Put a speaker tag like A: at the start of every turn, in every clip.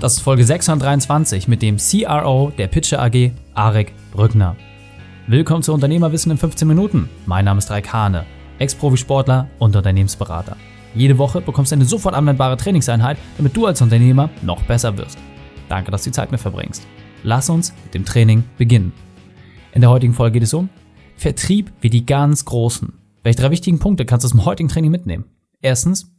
A: Das ist Folge 623 mit dem CRO der Pitcher AG, Arek Brückner. Willkommen zu Unternehmerwissen in 15 Minuten. Mein Name ist Raik Hane, Ex-Profisportler und Unternehmensberater. Jede Woche bekommst du eine sofort anwendbare Trainingseinheit, damit du als Unternehmer noch besser wirst. Danke, dass du die Zeit mit verbringst. Lass uns mit dem Training beginnen. In der heutigen Folge geht es um Vertrieb wie die ganz Großen. Welche drei wichtigen Punkte kannst du aus dem heutigen Training mitnehmen? Erstens,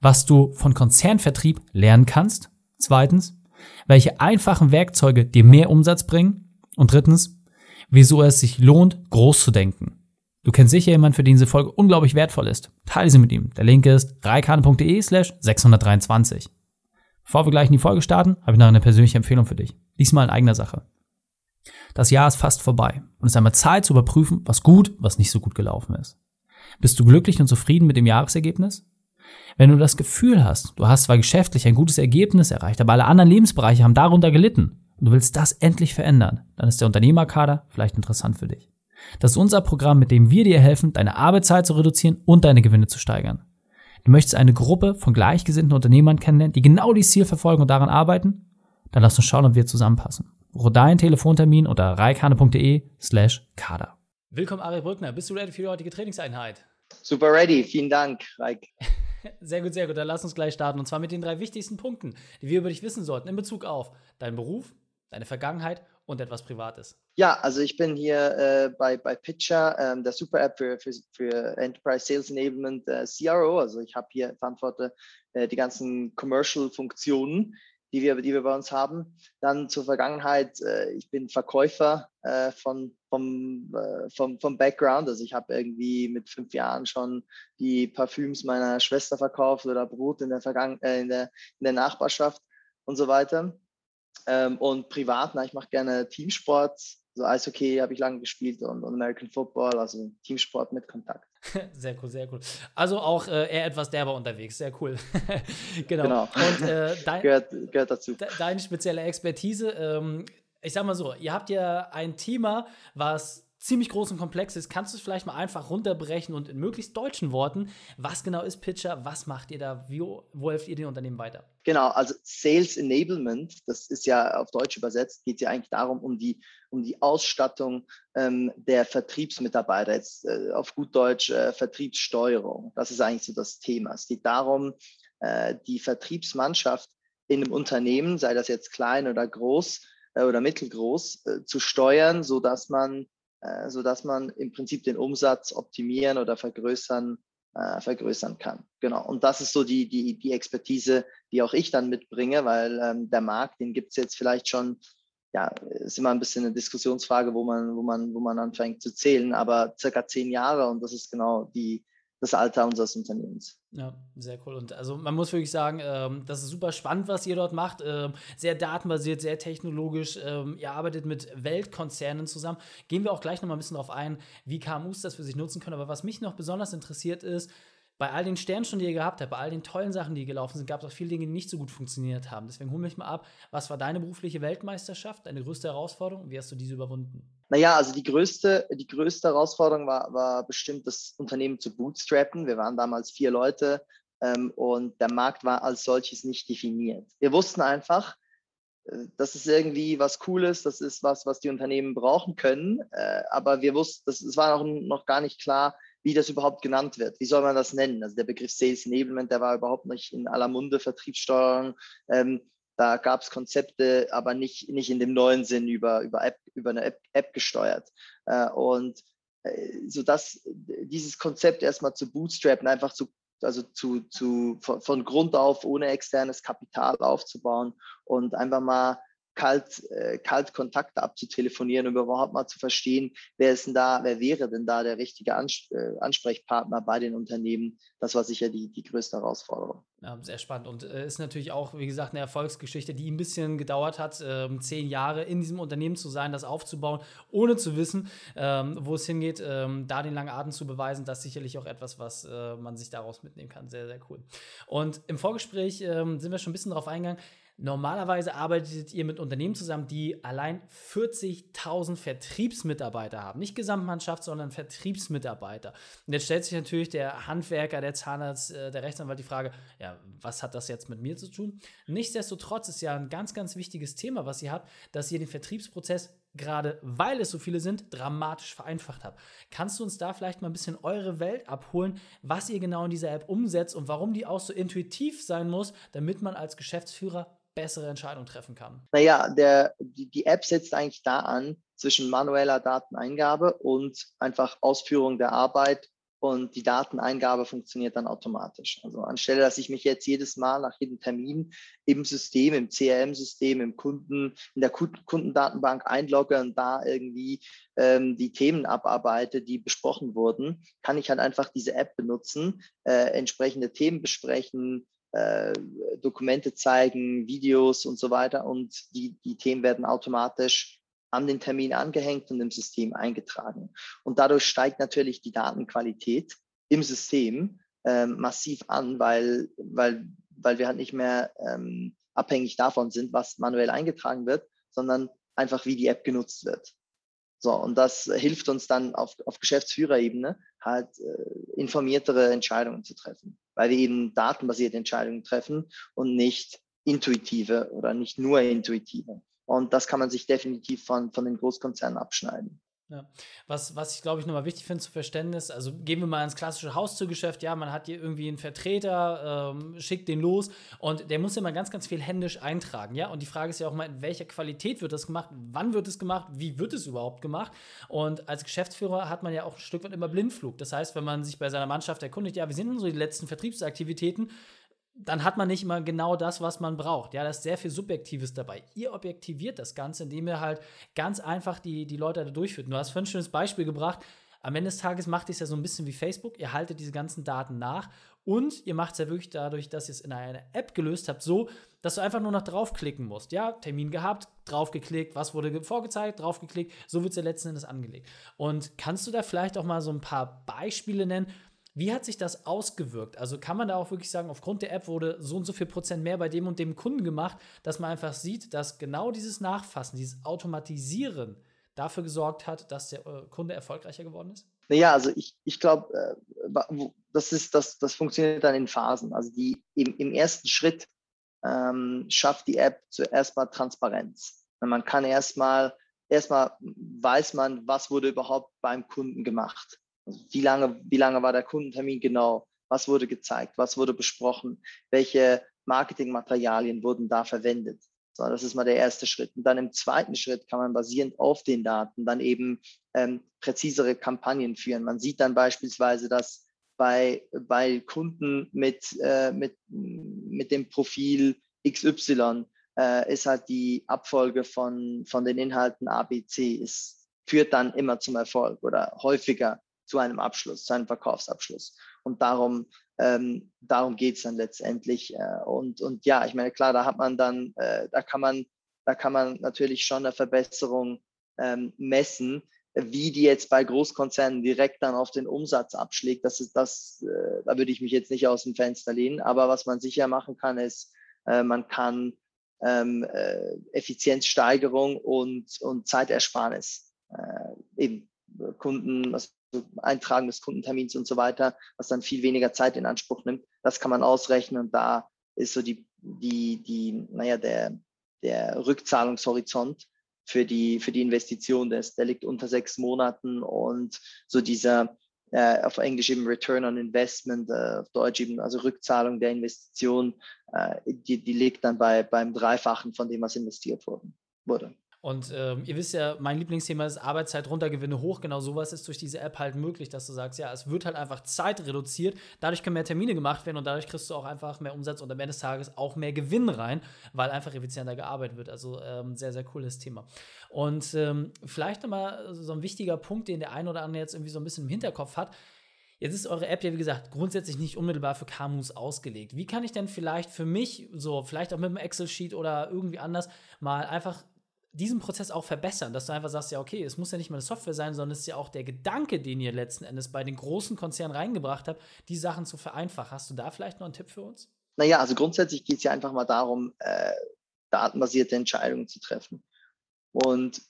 A: was du von Konzernvertrieb lernen kannst. Zweitens, welche einfachen Werkzeuge dir mehr Umsatz bringen. Und drittens, wieso es sich lohnt, groß zu denken. Du kennst sicher jemanden, für den diese Folge unglaublich wertvoll ist. Teile sie mit ihm. Der Link ist reikane.de slash 623. Bevor wir gleich in die Folge starten, habe ich noch eine persönliche Empfehlung für dich. Diesmal in eigener Sache. Das Jahr ist fast vorbei und es ist einmal Zeit zu überprüfen, was gut, was nicht so gut gelaufen ist. Bist du glücklich und zufrieden mit dem Jahresergebnis? Wenn du das Gefühl hast, du hast zwar geschäftlich ein gutes Ergebnis erreicht, aber alle anderen Lebensbereiche haben darunter gelitten und du willst das endlich verändern, dann ist der Unternehmerkader vielleicht interessant für dich. Das ist unser Programm, mit dem wir dir helfen, deine Arbeitszeit zu reduzieren und deine Gewinne zu steigern. Du möchtest eine Gruppe von gleichgesinnten Unternehmern kennenlernen, die genau dieses Ziel verfolgen und daran arbeiten? Dann lass uns schauen, ob wir zusammenpassen. Buche deinen Telefontermin unter reikane.de slash kader. Willkommen, Ari Brückner. Bist du ready für die heutige Trainingseinheit?
B: Super ready. Vielen Dank, Reik.
A: Sehr gut, sehr gut. Dann lass uns gleich starten. Und zwar mit den drei wichtigsten Punkten, die wir über dich wissen sollten in Bezug auf deinen Beruf, deine Vergangenheit und etwas Privates.
B: Ja, also ich bin hier äh, bei, bei Pitcher, ähm, der Super App für, für, für Enterprise Sales Enablement äh, CRO. Also ich habe hier verantworte äh, die ganzen Commercial-Funktionen, die wir, die wir bei uns haben. Dann zur Vergangenheit, äh, ich bin Verkäufer äh, von, vom, äh, vom, vom Background. Also ich habe irgendwie mit fünf Jahren schon die Parfüms meiner Schwester verkauft oder Brot in der, Vergangen äh, in der, in der Nachbarschaft und so weiter. Ähm, und privat, na, ich mache gerne Teamsport. So also Eishockey habe ich lange gespielt und, und, American Football, also Teamsport mit Kontakt.
A: Sehr cool, sehr cool. Also auch äh, eher etwas derber unterwegs, sehr cool.
B: genau. genau.
A: Und äh, dein, gehört, gehört, dazu. De, deine spezielle Expertise, ähm, ich sag mal so, ihr habt ja ein Thema, was ziemlich groß und komplex ist, kannst du es vielleicht mal einfach runterbrechen und in möglichst deutschen Worten, was genau ist Pitcher, was macht ihr da, wie, wo helft ihr den Unternehmen weiter?
B: Genau, also Sales Enablement, das ist ja auf Deutsch übersetzt, geht ja eigentlich darum, um die, um die Ausstattung ähm, der Vertriebsmitarbeiter, jetzt äh, auf gut Deutsch äh, Vertriebssteuerung. Das ist eigentlich so das Thema. Es geht darum, äh, die Vertriebsmannschaft in einem Unternehmen, sei das jetzt klein oder groß äh, oder mittelgroß, äh, zu steuern, sodass man äh, sodass man im Prinzip den Umsatz optimieren oder vergrößern, äh, vergrößern kann. Genau. Und das ist so die, die, die Expertise, die auch ich dann mitbringe, weil ähm, der Markt, den gibt es jetzt vielleicht schon, ja, ist immer ein bisschen eine Diskussionsfrage, wo man, wo man, wo man anfängt zu zählen, aber circa zehn Jahre und das ist genau die, das Alter unseres Unternehmens.
A: Ja, sehr cool. Und also man muss wirklich sagen, ähm, das ist super spannend, was ihr dort macht. Ähm, sehr datenbasiert, sehr technologisch. Ähm, ihr arbeitet mit Weltkonzernen zusammen. Gehen wir auch gleich nochmal ein bisschen darauf ein, wie KMUs das für sich nutzen können. Aber was mich noch besonders interessiert ist, bei all den Sternstunden, die ihr gehabt habt, bei all den tollen Sachen, die gelaufen sind, gab es auch viele Dinge, die nicht so gut funktioniert haben. Deswegen hol mich mal ab, was war deine berufliche Weltmeisterschaft, deine größte Herausforderung und wie hast du diese überwunden?
B: Naja, also die größte, die größte Herausforderung war, war bestimmt, das Unternehmen zu bootstrappen. Wir waren damals vier Leute ähm, und der Markt war als solches nicht definiert. Wir wussten einfach, äh, das ist irgendwie was Cooles, das ist was, was die Unternehmen brauchen können, äh, aber wir wussten, es war noch, noch gar nicht klar, wie das überhaupt genannt wird. Wie soll man das nennen? Also der Begriff Sales Enablement, der war überhaupt nicht in aller Munde, Vertriebssteuerung. Ähm, da gab es Konzepte, aber nicht, nicht in dem neuen Sinn über, über, App, über eine App, App gesteuert. Äh, und äh, so dass dieses Konzept erstmal zu bootstrappen, einfach zu, also zu, zu, von, von Grund auf ohne externes Kapital aufzubauen und einfach mal kalt, äh, kalt Kontakte abzutelefonieren, um überhaupt mal zu verstehen, wer ist denn da, wer wäre denn da der richtige Ans äh, Ansprechpartner bei den Unternehmen. Das war sicher die, die größte Herausforderung.
A: Ja, sehr spannend und äh, ist natürlich auch, wie gesagt, eine Erfolgsgeschichte, die ein bisschen gedauert hat, ähm, zehn Jahre in diesem Unternehmen zu sein, das aufzubauen, ohne zu wissen, ähm, wo es hingeht, ähm, da den langen Atem zu beweisen, das ist sicherlich auch etwas, was äh, man sich daraus mitnehmen kann. Sehr, sehr cool. Und im Vorgespräch sind wir schon ein bisschen darauf eingegangen, Normalerweise arbeitet ihr mit Unternehmen zusammen, die allein 40.000 Vertriebsmitarbeiter haben. Nicht Gesamtmannschaft, sondern Vertriebsmitarbeiter. Und jetzt stellt sich natürlich der Handwerker, der Zahnarzt, äh, der Rechtsanwalt die Frage, ja, was hat das jetzt mit mir zu tun? Nichtsdestotrotz ist ja ein ganz, ganz wichtiges Thema, was ihr habt, dass ihr den Vertriebsprozess gerade weil es so viele sind, dramatisch vereinfacht habt. Kannst du uns da vielleicht mal ein bisschen eure Welt abholen, was ihr genau in dieser App umsetzt und warum die auch so intuitiv sein muss, damit man als Geschäftsführer bessere Entscheidungen treffen kann?
B: Naja, der, die, die App setzt eigentlich da an zwischen manueller Dateneingabe und einfach Ausführung der Arbeit und die Dateneingabe funktioniert dann automatisch. Also anstelle, dass ich mich jetzt jedes Mal nach jedem Termin im System, im CRM-System, im Kunden, in der Kundendatenbank einlogge und da irgendwie ähm, die Themen abarbeite, die besprochen wurden, kann ich halt einfach diese App benutzen, äh, entsprechende Themen besprechen, äh, Dokumente zeigen, Videos und so weiter und die, die Themen werden automatisch an den Termin angehängt und im System eingetragen. Und dadurch steigt natürlich die Datenqualität im System ähm, massiv an, weil, weil, weil wir halt nicht mehr ähm, abhängig davon sind, was manuell eingetragen wird, sondern einfach wie die App genutzt wird. So, und das hilft uns dann auf, auf Geschäftsführerebene halt äh, informiertere Entscheidungen zu treffen, weil wir eben datenbasierte Entscheidungen treffen und nicht intuitive oder nicht nur intuitive. Und das kann man sich definitiv von, von den Großkonzernen abschneiden.
A: Ja. Was, was ich glaube ich nochmal wichtig finde zu Verständnis, also gehen wir mal ins klassische Haustürgeschäft, ja, man hat hier irgendwie einen Vertreter, ähm, schickt den los und der muss ja mal ganz, ganz viel händisch eintragen, ja. Und die Frage ist ja auch mal, in welcher Qualität wird das gemacht, wann wird es gemacht, wie wird es überhaupt gemacht? Und als Geschäftsführer hat man ja auch ein Stück weit immer Blindflug. Das heißt, wenn man sich bei seiner Mannschaft erkundigt, ja, wie sind denn so die letzten Vertriebsaktivitäten, dann hat man nicht immer genau das, was man braucht. Ja, da ist sehr viel Subjektives dabei. Ihr objektiviert das Ganze, indem ihr halt ganz einfach die, die Leute da durchführt. Du hast vorhin ein schönes Beispiel gebracht. Am Ende des Tages macht es ja so ein bisschen wie Facebook. Ihr haltet diese ganzen Daten nach und ihr macht es ja wirklich dadurch, dass ihr es in einer App gelöst habt, so, dass du einfach nur noch draufklicken musst. Ja, Termin gehabt, draufgeklickt, was wurde vorgezeigt, draufgeklickt, so wird es ja letzten Endes angelegt. Und kannst du da vielleicht auch mal so ein paar Beispiele nennen, wie hat sich das ausgewirkt? Also kann man da auch wirklich sagen, aufgrund der App wurde so und so viel Prozent mehr bei dem und dem Kunden gemacht, dass man einfach sieht, dass genau dieses Nachfassen, dieses Automatisieren dafür gesorgt hat, dass der äh, Kunde erfolgreicher geworden ist?
B: Naja, also ich, ich glaube, äh, das, das, das funktioniert dann in Phasen. Also die, im, im ersten Schritt ähm, schafft die App zuerst mal Transparenz. Man kann erstmal, erstmal weiß man, was wurde überhaupt beim Kunden gemacht. Also wie lange, wie lange war der Kundentermin genau? Was wurde gezeigt? Was wurde besprochen? Welche Marketingmaterialien wurden da verwendet? So, das ist mal der erste Schritt. Und dann im zweiten Schritt kann man basierend auf den Daten dann eben ähm, präzisere Kampagnen führen. Man sieht dann beispielsweise, dass bei, bei Kunden mit, äh, mit, mit dem Profil XY äh, ist halt die Abfolge von, von den Inhalten ABC, ist, führt dann immer zum Erfolg oder häufiger zu einem Abschluss, zu einem Verkaufsabschluss. Und darum, ähm, darum geht es dann letztendlich. Äh, und, und ja, ich meine, klar, da hat man dann, äh, da kann man, da kann man natürlich schon eine Verbesserung ähm, messen, wie die jetzt bei Großkonzernen direkt dann auf den Umsatz abschlägt. Das ist das, äh, da würde ich mich jetzt nicht aus dem Fenster lehnen. Aber was man sicher machen kann, ist, äh, man kann ähm, äh, Effizienzsteigerung und, und Zeitersparnis äh, eben Kunden, also Eintragen des Kundentermins und so weiter, was dann viel weniger Zeit in Anspruch nimmt. Das kann man ausrechnen und da ist so die, die, die, naja, der, der Rückzahlungshorizont für die, für die Investition, der, der liegt unter sechs Monaten und so dieser, äh, auf Englisch eben Return on Investment, äh, auf Deutsch eben also Rückzahlung der Investition, äh, die, die liegt dann bei, beim Dreifachen von dem, was investiert worden, wurde.
A: Und ähm, ihr wisst ja, mein Lieblingsthema ist Arbeitszeit runter, Gewinne hoch. Genau sowas ist durch diese App halt möglich, dass du sagst, ja, es wird halt einfach Zeit reduziert. Dadurch können mehr Termine gemacht werden und dadurch kriegst du auch einfach mehr Umsatz und am Ende des Tages auch mehr Gewinn rein, weil einfach effizienter gearbeitet wird. Also ähm, sehr, sehr cooles Thema. Und ähm, vielleicht nochmal so ein wichtiger Punkt, den der ein oder andere jetzt irgendwie so ein bisschen im Hinterkopf hat. Jetzt ist eure App ja, wie gesagt, grundsätzlich nicht unmittelbar für KMUs ausgelegt. Wie kann ich denn vielleicht für mich, so vielleicht auch mit einem Excel-Sheet oder irgendwie anders, mal einfach diesen Prozess auch verbessern, dass du einfach sagst, ja, okay, es muss ja nicht mal eine Software sein, sondern es ist ja auch der Gedanke, den ihr letzten Endes bei den großen Konzernen reingebracht habt, die Sachen zu vereinfachen. Hast du da vielleicht noch einen Tipp für uns?
B: Naja, also grundsätzlich geht es ja einfach mal darum, äh, datenbasierte Entscheidungen zu treffen. Und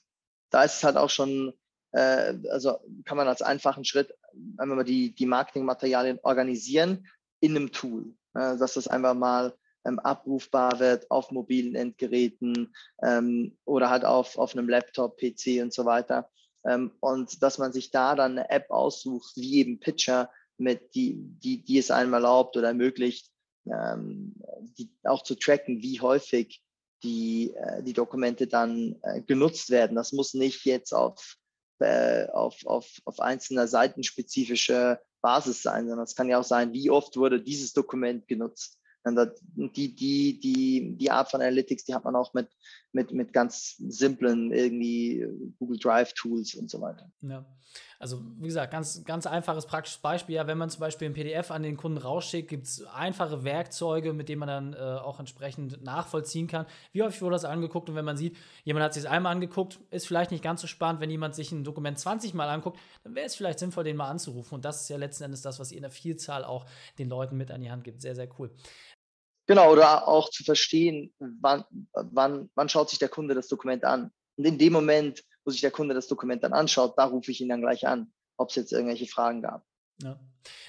B: da ist es halt auch schon, äh, also kann man als einfachen Schritt einfach mal die, die Marketingmaterialien organisieren in einem Tool, äh, dass das einfach mal ähm, abrufbar wird auf mobilen Endgeräten ähm, oder halt auf, auf einem Laptop, PC und so weiter. Ähm, und dass man sich da dann eine App aussucht, wie eben Pitcher, mit die, die, die es einem erlaubt oder ermöglicht, ähm, die, auch zu tracken, wie häufig die, äh, die Dokumente dann äh, genutzt werden. Das muss nicht jetzt auf, äh, auf, auf, auf einzelner seitenspezifische Basis sein, sondern es kann ja auch sein, wie oft wurde dieses Dokument genutzt. Die, die, die, die Art von Analytics, die hat man auch mit, mit, mit ganz simplen irgendwie Google Drive Tools und so weiter.
A: Ja. Also, wie gesagt, ganz, ganz einfaches praktisches Beispiel. Ja, wenn man zum Beispiel ein PDF an den Kunden rausschickt, gibt es einfache Werkzeuge, mit denen man dann äh, auch entsprechend nachvollziehen kann. Wie häufig wurde das angeguckt? Und wenn man sieht, jemand hat sich es einmal angeguckt, ist vielleicht nicht ganz so spannend. Wenn jemand sich ein Dokument 20 Mal anguckt, dann wäre es vielleicht sinnvoll, den mal anzurufen. Und das ist ja letzten Endes das, was ihr in der Vielzahl auch den Leuten mit an die Hand gibt. Sehr, sehr cool.
B: Genau, oder auch zu verstehen, wann, wann, wann schaut sich der Kunde das Dokument an. Und in dem Moment, wo sich der Kunde das Dokument dann anschaut, da rufe ich ihn dann gleich an, ob es jetzt irgendwelche Fragen gab.
A: Ja,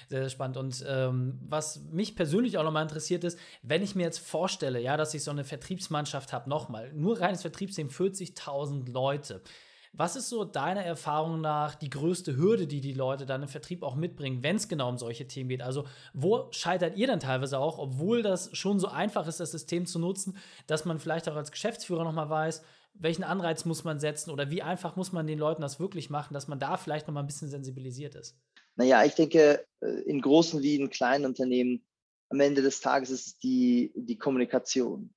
A: sehr, sehr spannend. Und ähm, was mich persönlich auch nochmal interessiert ist, wenn ich mir jetzt vorstelle, ja, dass ich so eine Vertriebsmannschaft habe, nochmal, nur reines Vertriebsteam, 40.000 Leute. Was ist so deiner Erfahrung nach die größte Hürde, die die Leute dann im Vertrieb auch mitbringen, wenn es genau um solche Themen geht? Also, wo scheitert ihr dann teilweise auch, obwohl das schon so einfach ist, das System zu nutzen, dass man vielleicht auch als Geschäftsführer nochmal weiß, welchen Anreiz muss man setzen oder wie einfach muss man den Leuten das wirklich machen, dass man da vielleicht nochmal ein bisschen sensibilisiert ist?
B: Naja, ich denke, äh, in großen wie in kleinen Unternehmen, am Ende des Tages ist es die, die Kommunikation,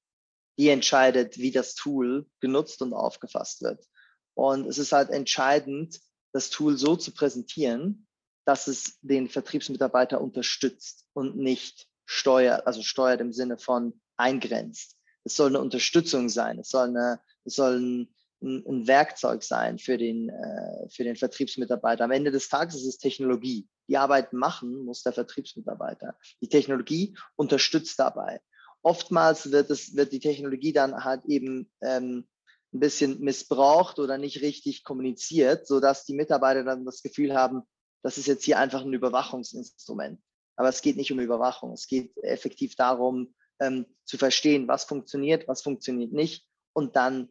B: die entscheidet, wie das Tool genutzt und aufgefasst wird. Und es ist halt entscheidend, das Tool so zu präsentieren, dass es den Vertriebsmitarbeiter unterstützt und nicht steuert, also steuert im Sinne von eingrenzt. Es soll eine Unterstützung sein, es soll, eine, es soll ein, ein Werkzeug sein für den, äh, für den Vertriebsmitarbeiter. Am Ende des Tages ist es Technologie. Die Arbeit machen muss der Vertriebsmitarbeiter. Die Technologie unterstützt dabei. Oftmals wird, es, wird die Technologie dann halt eben ähm, ein bisschen missbraucht oder nicht richtig kommuniziert, sodass die Mitarbeiter dann das Gefühl haben, das ist jetzt hier einfach ein Überwachungsinstrument. Aber es geht nicht um Überwachung. Es geht effektiv darum, ähm, zu verstehen, was funktioniert, was funktioniert nicht und dann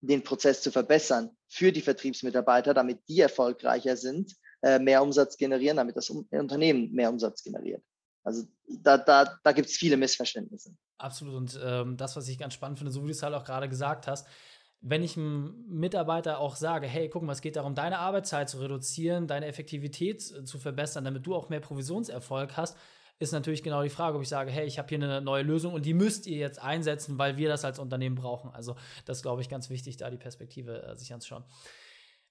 B: den Prozess zu verbessern für die Vertriebsmitarbeiter, damit die erfolgreicher sind, äh, mehr Umsatz generieren, damit das Unternehmen mehr Umsatz generiert. Also da, da, da gibt es viele Missverständnisse.
A: Absolut. Und ähm, das, was ich ganz spannend finde, so wie du es halt auch gerade gesagt hast, wenn ich einem Mitarbeiter auch sage, hey, guck mal, es geht darum, deine Arbeitszeit zu reduzieren, deine Effektivität äh, zu verbessern, damit du auch mehr Provisionserfolg hast, ist natürlich genau die Frage, ob ich sage, hey, ich habe hier eine neue Lösung und die müsst ihr jetzt einsetzen, weil wir das als Unternehmen brauchen. Also das glaube ich, ganz wichtig, da die Perspektive äh, sich anzuschauen.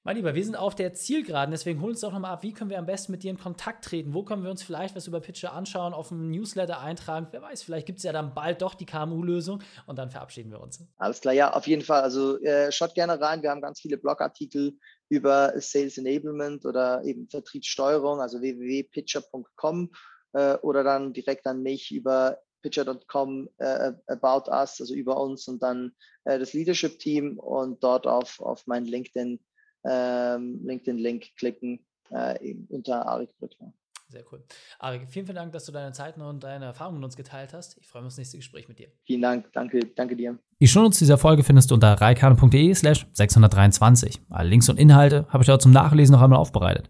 A: Mein Lieber, wir sind auf der Zielgeraden, deswegen hol uns doch nochmal ab, wie können wir am besten mit dir in Kontakt treten? Wo können wir uns vielleicht was über Pitcher anschauen, auf dem Newsletter eintragen? Wer weiß, vielleicht gibt es ja dann bald doch die KMU-Lösung und dann verabschieden wir uns.
B: Alles klar, ja, auf jeden Fall. Also äh, schaut gerne rein. Wir haben ganz viele Blogartikel über Sales Enablement oder eben Vertriebssteuerung, also www.pitcher.com äh, oder dann direkt an mich über pitcher.com äh, about us, also über uns und dann äh, das Leadership Team und dort auf, auf mein LinkedIn ähm, LinkedIn-Link klicken äh, unter Arik Brückner.
A: Sehr cool. Arik, vielen, vielen Dank, dass du deine Zeit und deine Erfahrungen mit uns geteilt hast. Ich freue mich auf das nächste Gespräch mit dir.
B: Vielen Dank, danke, danke dir.
A: Die Shownotes dieser Folge findest du unter reikane.de slash 623. Alle Links und Inhalte habe ich dort zum Nachlesen noch einmal aufbereitet.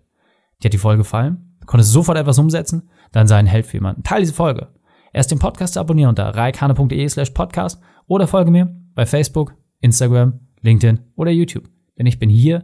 A: Dir hat die Folge gefallen? Du konntest sofort etwas umsetzen? Dann sei ein Held für jemanden. Teil diese Folge. Erst den Podcast zu abonnieren unter reikane.de slash podcast oder folge mir bei Facebook, Instagram, LinkedIn oder YouTube. Denn ich bin hier,